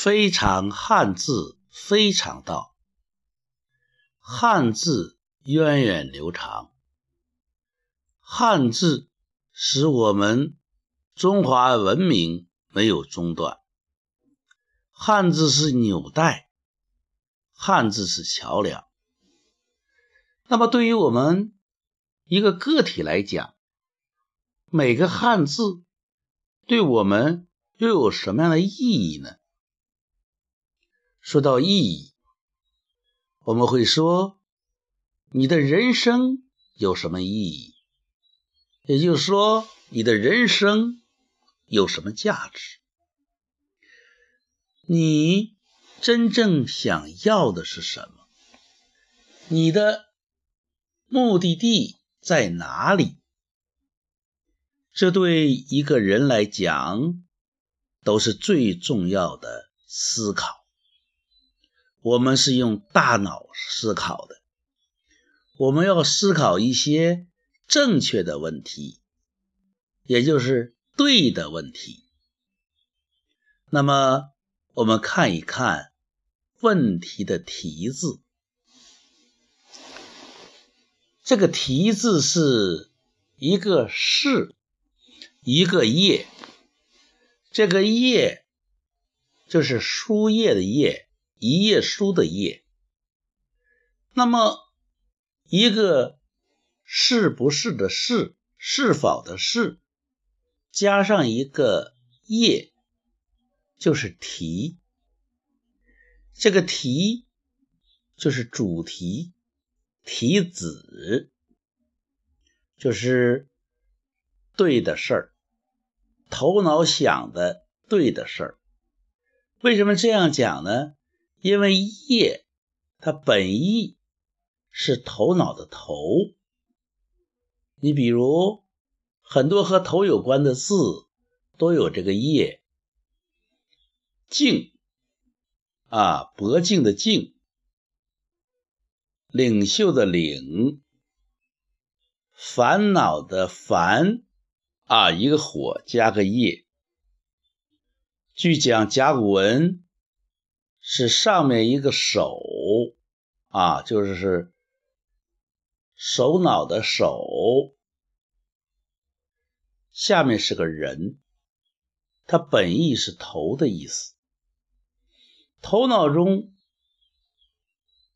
非常汉字，非常道。汉字源远流长，汉字使我们中华文明没有中断。汉字是纽带，汉字是桥梁。那么，对于我们一个个体来讲，每个汉字对我们又有什么样的意义呢？说到意义，我们会说，你的人生有什么意义？也就是说，你的人生有什么价值？你真正想要的是什么？你的目的地在哪里？这对一个人来讲，都是最重要的思考。我们是用大脑思考的，我们要思考一些正确的问题，也就是对的问题。那么，我们看一看问题的题字。这个题字是一个“是”，一个“页”。这个“页”就是书页的“页”。一页书的页，那么一个是不是的是，是否的是，加上一个页，就是题。这个题就是主题，题子就是对的事儿，头脑想的对的事儿。为什么这样讲呢？因为“业”它本意是头脑的“头”，你比如很多和头有关的字都有这个“业”，静啊，脖颈的“颈”，领袖的“领”，烦恼的“烦”啊，一个火加个“业”。据讲甲骨文。是上面一个手啊，就是是首脑的手，下面是个人，它本意是头的意思。头脑中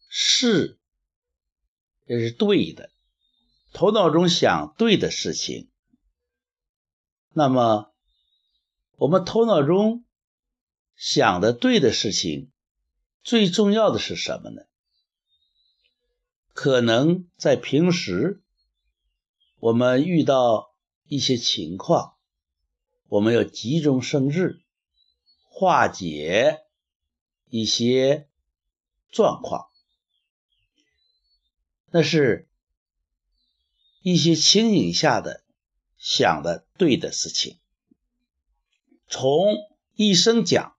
是这是对的，头脑中想对的事情，那么我们头脑中想的对的事情。最重要的是什么呢？可能在平时，我们遇到一些情况，我们要急中生智，化解一些状况，那是一些情景下的想的对的事情。从一生讲，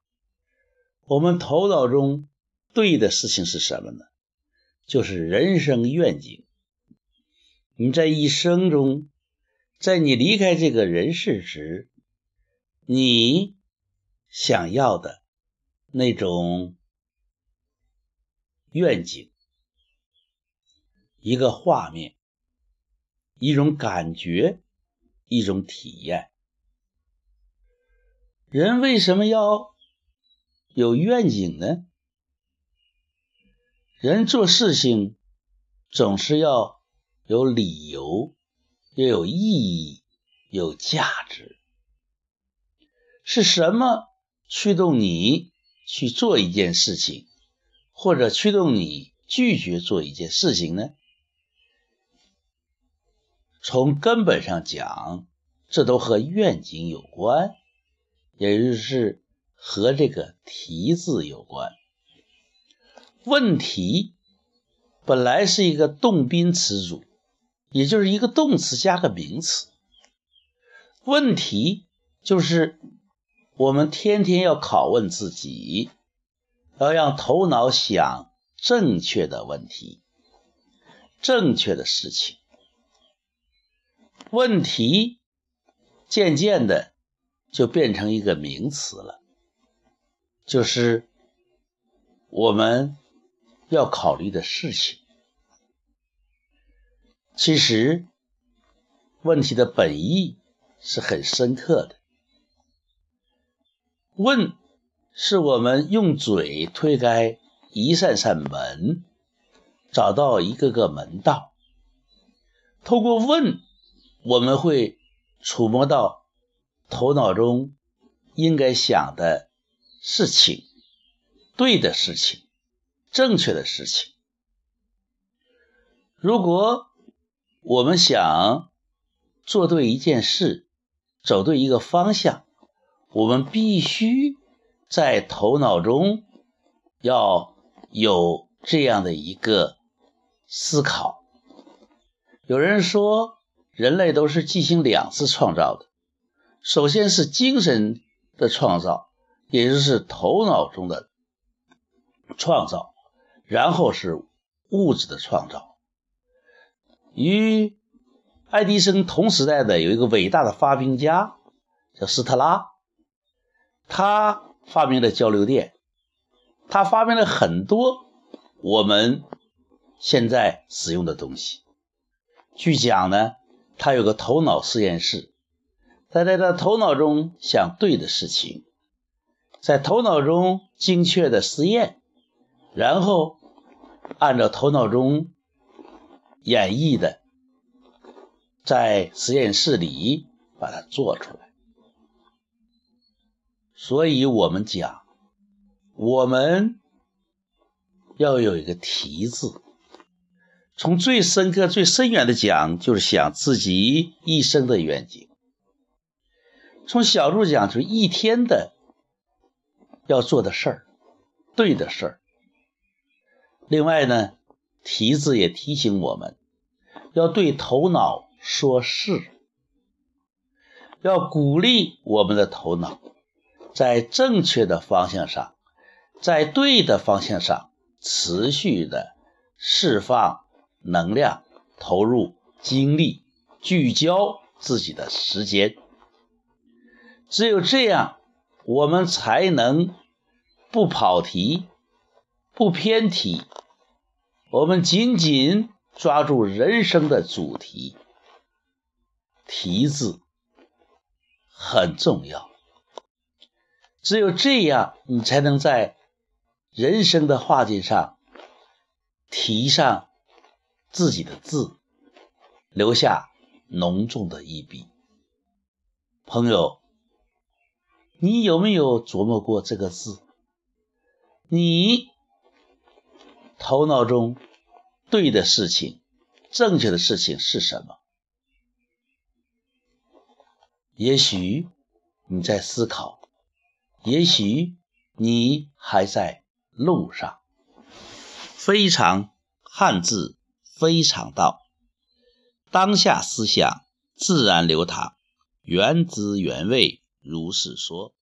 我们头脑中。对的事情是什么呢？就是人生愿景。你在一生中，在你离开这个人世时，你想要的那种愿景，一个画面，一种感觉，一种体验。人为什么要有愿景呢？人做事情总是要有理由，要有意义，有价值。是什么驱动你去做一件事情，或者驱动你拒绝做一件事情呢？从根本上讲，这都和愿景有关，也就是和这个“题”字有关。问题本来是一个动宾词组，也就是一个动词加个名词。问题就是我们天天要拷问自己，要让头脑想正确的问题、正确的事情。问题渐渐的就变成一个名词了，就是我们要考虑的事情。其实问题的本意是很深刻的。问是我们用嘴推开一扇扇门，找到一个个门道。透过问，我们会触摸到头脑中应该想的事情、对的事情、正确的事情。如果我们想做对一件事，走对一个方向，我们必须在头脑中要有这样的一个思考。有人说，人类都是进行两次创造的，首先是精神的创造，也就是头脑中的创造，然后是物质的创造。与爱迪生同时代的有一个伟大的发明家，叫斯特拉，他发明了交流电，他发明了很多我们现在使用的东西。据讲呢，他有个头脑实验室，他在他头脑中想对的事情，在头脑中精确的实验，然后按照头脑中。演绎的，在实验室里把它做出来。所以我们讲，我们要有一个题字。从最深刻、最深远的讲，就是想自己一生的愿景；从小处讲，就是一天的要做的事儿，对的事儿。另外呢？题字也提醒我们，要对头脑说“是”，要鼓励我们的头脑在正确的方向上，在对的方向上持续的释放能量、投入精力、聚焦自己的时间。只有这样，我们才能不跑题、不偏题。我们紧紧抓住人生的主题，题字很重要。只有这样，你才能在人生的画卷上题上自己的字，留下浓重的一笔。朋友，你有没有琢磨过这个字？你？头脑中对的事情、正确的事情是什么？也许你在思考，也许你还在路上。非常汉字，非常道，当下思想自然流淌，原汁原味如是说。